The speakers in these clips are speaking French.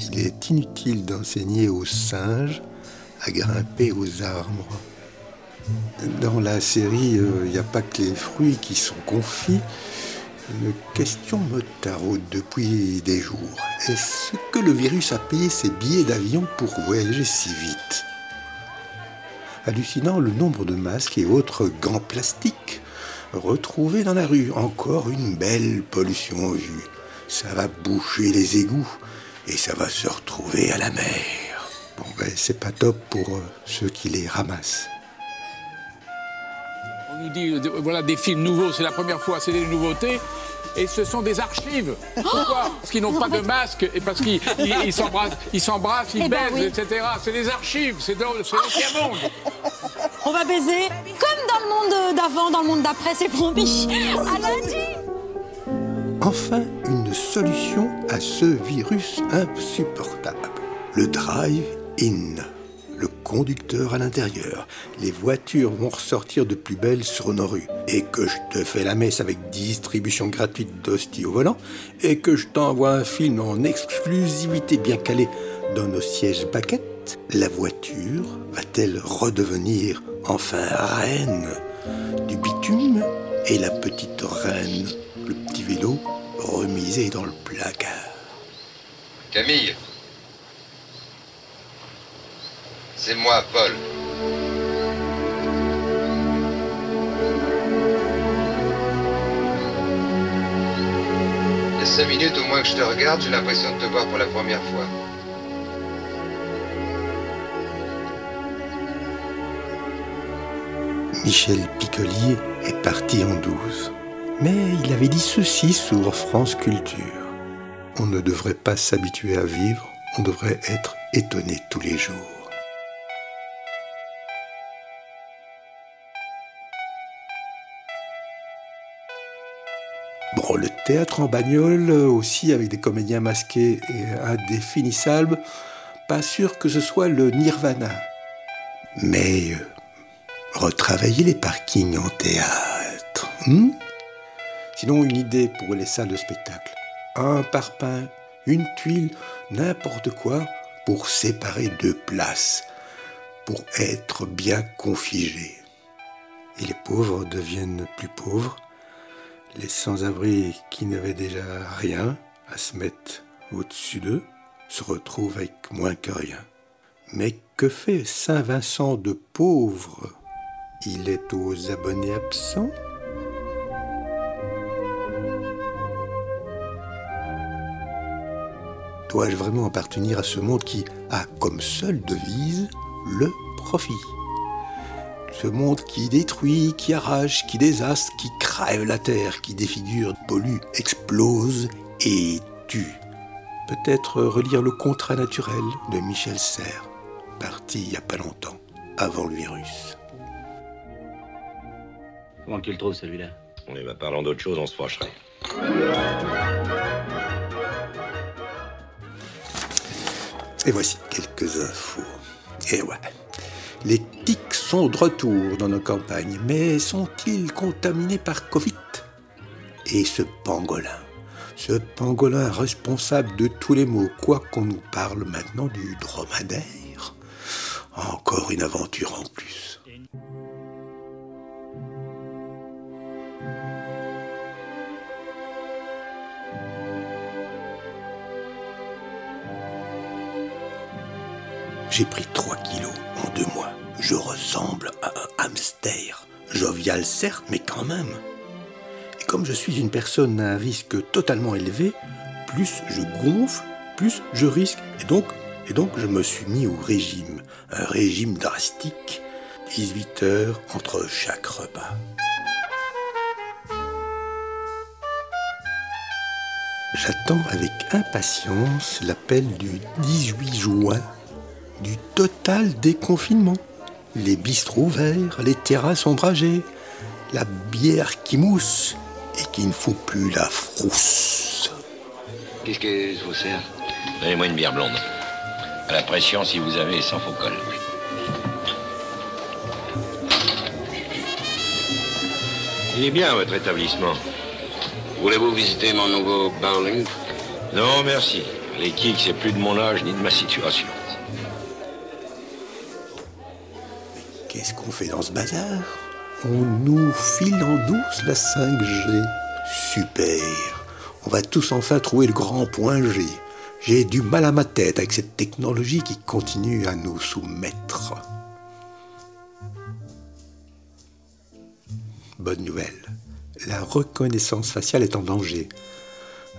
Il est inutile d'enseigner aux singes à grimper aux arbres. Dans la série, il n'y a pas que les fruits qui sont confits. Une question me taraude depuis des jours. Est-ce que le virus a payé ses billets d'avion pour voyager si vite? Hallucinant le nombre de masques et autres gants plastiques retrouvés dans la rue. Encore une belle pollution vue. Ça va boucher les égouts et ça va se retrouver à la mer. Bon ben c'est pas top pour euh, ceux qui les ramassent. On nous dit, euh, voilà, des films nouveaux, c'est la première fois, c'est des nouveautés. Et ce sont des archives. Pourquoi? Parce qu'ils n'ont pas de masque et parce qu'ils ils, s'embrassent, ils, s'embrassent, ils Eh ben baisent, oui. etc. C'est des archives, c'est dans c'est l'ancien monde. On va baiser comme dans le monde d'avant, dans le monde d'après, c'est promis. À lundi Enfin, une solution à ce virus insupportable. Le drive-in. Le conducteur à l'intérieur. Les voitures vont ressortir de plus belle sur nos rues. Et que je te fais la messe avec distribution gratuite d'hosties au volant. Et que je t'envoie un film en exclusivité bien calé dans nos sièges baquettes. La voiture va-t-elle redevenir enfin reine du bitume et la petite reine, le petit vélo, remisé dans le placard. Camille C'est moi, Paul. Il y a cinq minutes au moins que je te regarde, j'ai l'impression de te voir pour la première fois. Michel Piccolier est parti en douce. Mais il avait dit ceci sur France Culture. On ne devrait pas s'habituer à vivre, on devrait être étonné tous les jours. Bon, le théâtre en bagnole aussi avec des comédiens masqués et indéfinissables, pas sûr que ce soit le nirvana. Mais euh, retravailler les parkings en théâtre. hmm? Sinon, une idée pour les salles de spectacle. Un parpaing, une tuile, n'importe quoi pour séparer deux places, pour être bien configés. Et les pauvres deviennent plus pauvres, les sans-abri qui n'avaient déjà rien à se mettre au-dessus d'eux se retrouvent avec moins que rien. Mais que fait Saint-Vincent de pauvre? Il est aux abonnés absents? Dois-je vraiment appartenir à ce monde qui a comme seule devise le profit? Ce monde qui détruit, qui arrache, qui désastre, qui crève la terre, qui défigure, pollue, explose et tue. Peut-être relire le contrat naturel de Michel Serres, parti il n'y a pas longtemps, avant le virus. Comment tu le trouves celui-là? On est parlant d'autre chose, on se fâcherait. Et voici quelques infos. Et ouais. Les tics sont de retour dans nos campagnes, mais sont-ils contaminés par Covid? Et ce pangolin Ce pangolin responsable de tous les maux, quoi qu'on nous parle maintenant du dromadaire Encore une aventure en plus. J'ai pris 3 kilos en deux mois. Je ressemble à un hamster. Jovial certes, mais quand même. Et comme je suis une personne à un risque totalement élevé, plus je gonfle, plus je risque. Et donc, et donc je me suis mis au régime. Un régime drastique. 18 heures entre chaque repas. J'attends avec impatience l'appel du 18 juin du total déconfinement. Les bistrots ouverts, les terrasses ombragées, la bière qui mousse et qui ne faut plus la frousse. Qu'est-ce que je vous sers? Donnez-moi une bière blonde. À la pression si vous avez, sans faux col. Il est bien votre établissement. Voulez-vous visiter mon nouveau bowling Non, merci. Les kicks, c'est plus de mon âge ni de ma situation. Qu'est-ce qu'on fait dans ce bazar? On nous file en douce la 5G. Super On va tous enfin trouver le grand point G. J'ai du mal à ma tête avec cette technologie qui continue à nous soumettre. Bonne nouvelle, la reconnaissance faciale est en danger.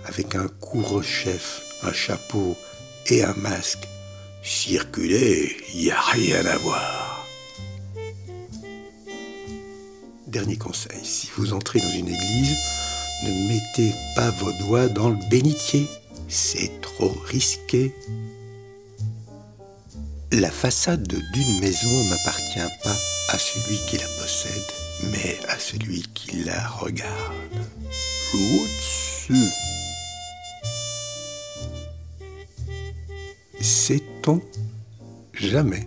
Avec un couvre-chef, un chapeau et un masque, circuler, il n'y a rien à voir. Dernier conseil, si vous entrez dans une église, ne mettez pas vos doigts dans le bénitier c'est trop risqué. La façade d'une maison n'appartient pas à celui qui la possède, mais à celui qui la regarde. Au-dessus. Sait-on jamais